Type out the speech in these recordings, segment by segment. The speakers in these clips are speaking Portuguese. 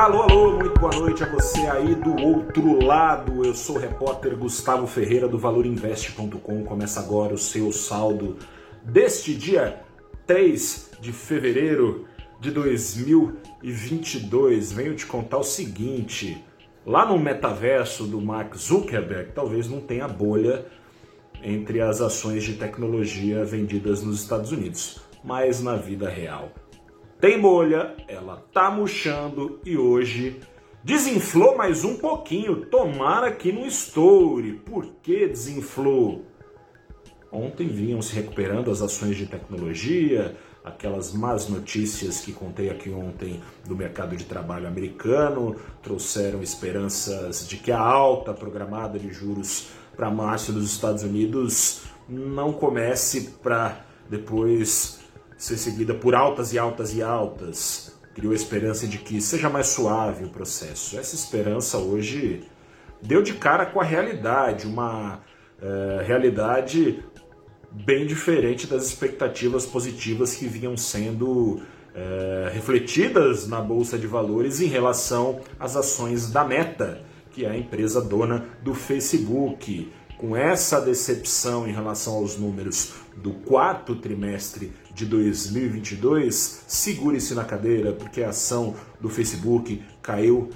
Alô, alô, muito boa noite a você aí do outro lado. Eu sou o repórter Gustavo Ferreira do ValorInvest.com. Começa agora o seu saldo deste dia 3 de fevereiro de 2022. Venho te contar o seguinte: lá no metaverso do Mark Zuckerberg, talvez não tenha bolha entre as ações de tecnologia vendidas nos Estados Unidos, mas na vida real tem bolha, ela tá murchando e hoje desinflou mais um pouquinho. Tomara que não estoure. Por que desinflou? Ontem vinham se recuperando as ações de tecnologia, aquelas más notícias que contei aqui ontem do mercado de trabalho americano trouxeram esperanças de que a alta programada de juros para março dos Estados Unidos não comece para depois ser seguida por altas e altas e altas. Criou a esperança de que seja mais suave o processo. Essa esperança hoje deu de cara com a realidade, uma uh, realidade bem diferente das expectativas positivas que vinham sendo uh, refletidas na Bolsa de Valores em relação às ações da Meta, que é a empresa dona do Facebook. Com essa decepção em relação aos números do quarto trimestre de 2022, segure-se na cadeira, porque a ação do Facebook caiu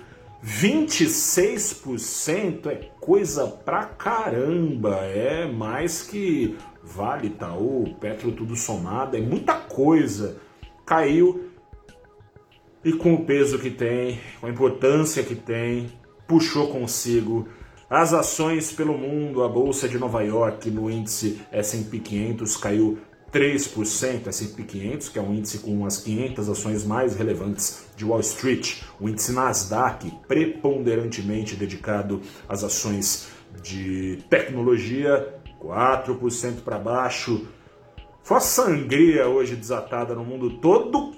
26%. É coisa pra caramba, é mais que Vale, Itaú, Petro, tudo somado, é muita coisa. Caiu e com o peso que tem, com a importância que tem, puxou consigo as ações pelo mundo, a bolsa de Nova York no índice S&P 500 caiu 3%, S&P 500, que é um índice com as 500 ações mais relevantes de Wall Street, o índice Nasdaq, preponderantemente dedicado às ações de tecnologia, 4% para baixo. Foi a sangria hoje desatada no mundo todo,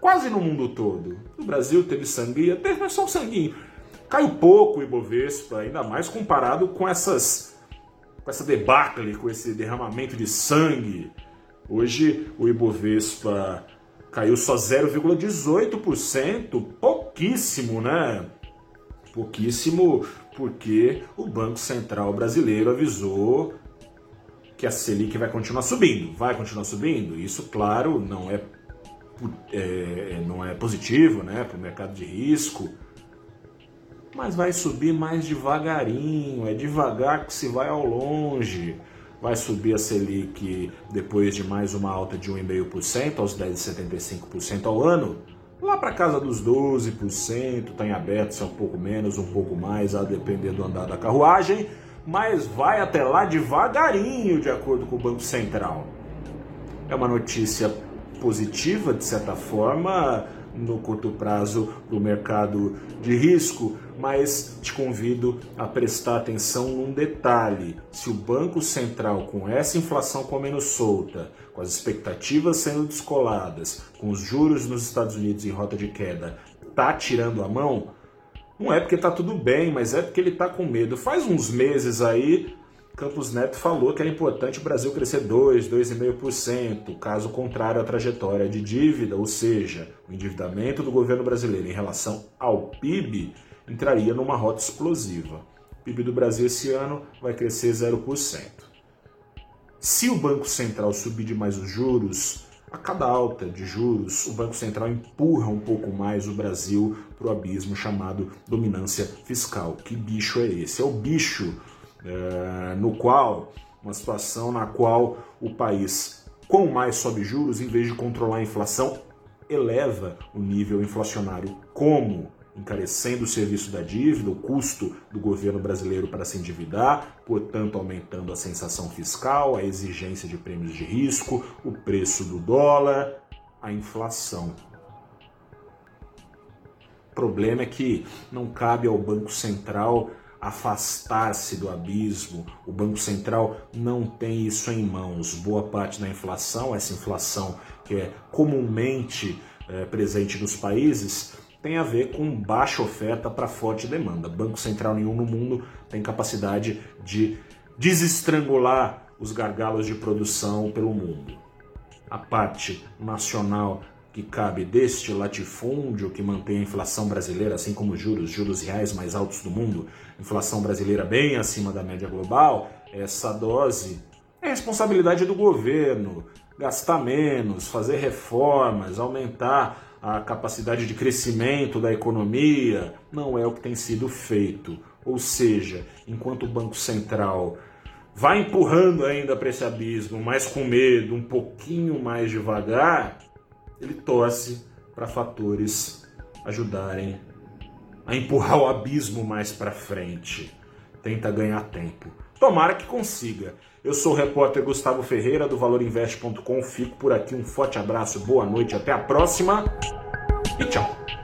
quase no mundo todo. No Brasil teve sangria, teve mas só um sanguinho. Caiu pouco o Ibovespa, ainda mais comparado com essas com essa debacle, com esse derramamento de sangue Hoje o Ibovespa caiu só 0,18%, pouquíssimo, né? Pouquíssimo porque o Banco Central brasileiro avisou que a Selic vai continuar subindo. Vai continuar subindo? Isso, claro, não é, é não é positivo né, para o mercado de risco, mas vai subir mais devagarinho, é devagar que se vai ao longe. Vai subir a Selic depois de mais uma alta de 1,5% aos 10,75% ao ano, lá para casa dos 12%, está em aberto, se é um pouco menos, um pouco mais, a depender do andar da carruagem, mas vai até lá devagarinho, de acordo com o Banco Central. É uma notícia positiva, de certa forma, no curto prazo para o mercado de risco, mas te convido a prestar atenção num detalhe: se o Banco Central, com essa inflação comendo solta, com as expectativas sendo descoladas, com os juros nos Estados Unidos em rota de queda, tá tirando a mão, não é porque tá tudo bem, mas é porque ele tá com medo. Faz uns meses aí Campos Neto falou que era importante o Brasil crescer 2, 2,5%, caso contrário à trajetória de dívida, ou seja, o endividamento do governo brasileiro em relação ao PIB entraria numa rota explosiva. O PIB do Brasil esse ano vai crescer 0%. Se o Banco Central subir demais os juros, a cada alta de juros, o Banco Central empurra um pouco mais o Brasil para o abismo chamado dominância fiscal. Que bicho é esse? É o bicho é, no qual, uma situação na qual o país, com mais sobe juros, em vez de controlar a inflação, eleva o nível inflacionário. Como? Encarecendo o serviço da dívida, o custo do governo brasileiro para se endividar, portanto, aumentando a sensação fiscal, a exigência de prêmios de risco, o preço do dólar, a inflação. O problema é que não cabe ao Banco Central afastar-se do abismo. O Banco Central não tem isso em mãos. Boa parte da inflação, essa inflação que é comumente é, presente nos países, tem a ver com baixa oferta para forte demanda. Banco Central nenhum no mundo tem capacidade de desestrangular os gargalos de produção pelo mundo. A parte nacional que cabe deste latifúndio que mantém a inflação brasileira, assim como os juros, juros reais mais altos do mundo, inflação brasileira bem acima da média global, essa dose é responsabilidade do governo. Gastar menos, fazer reformas, aumentar a capacidade de crescimento da economia, não é o que tem sido feito. Ou seja, enquanto o Banco Central vai empurrando ainda para esse abismo, mas com medo, um pouquinho mais devagar, ele torce para fatores ajudarem a empurrar o abismo mais para frente. Tenta ganhar tempo. Tomara que consiga. Eu sou o repórter Gustavo Ferreira do valorinvest.com. Fico por aqui. Um forte abraço, boa noite, até a próxima e tchau.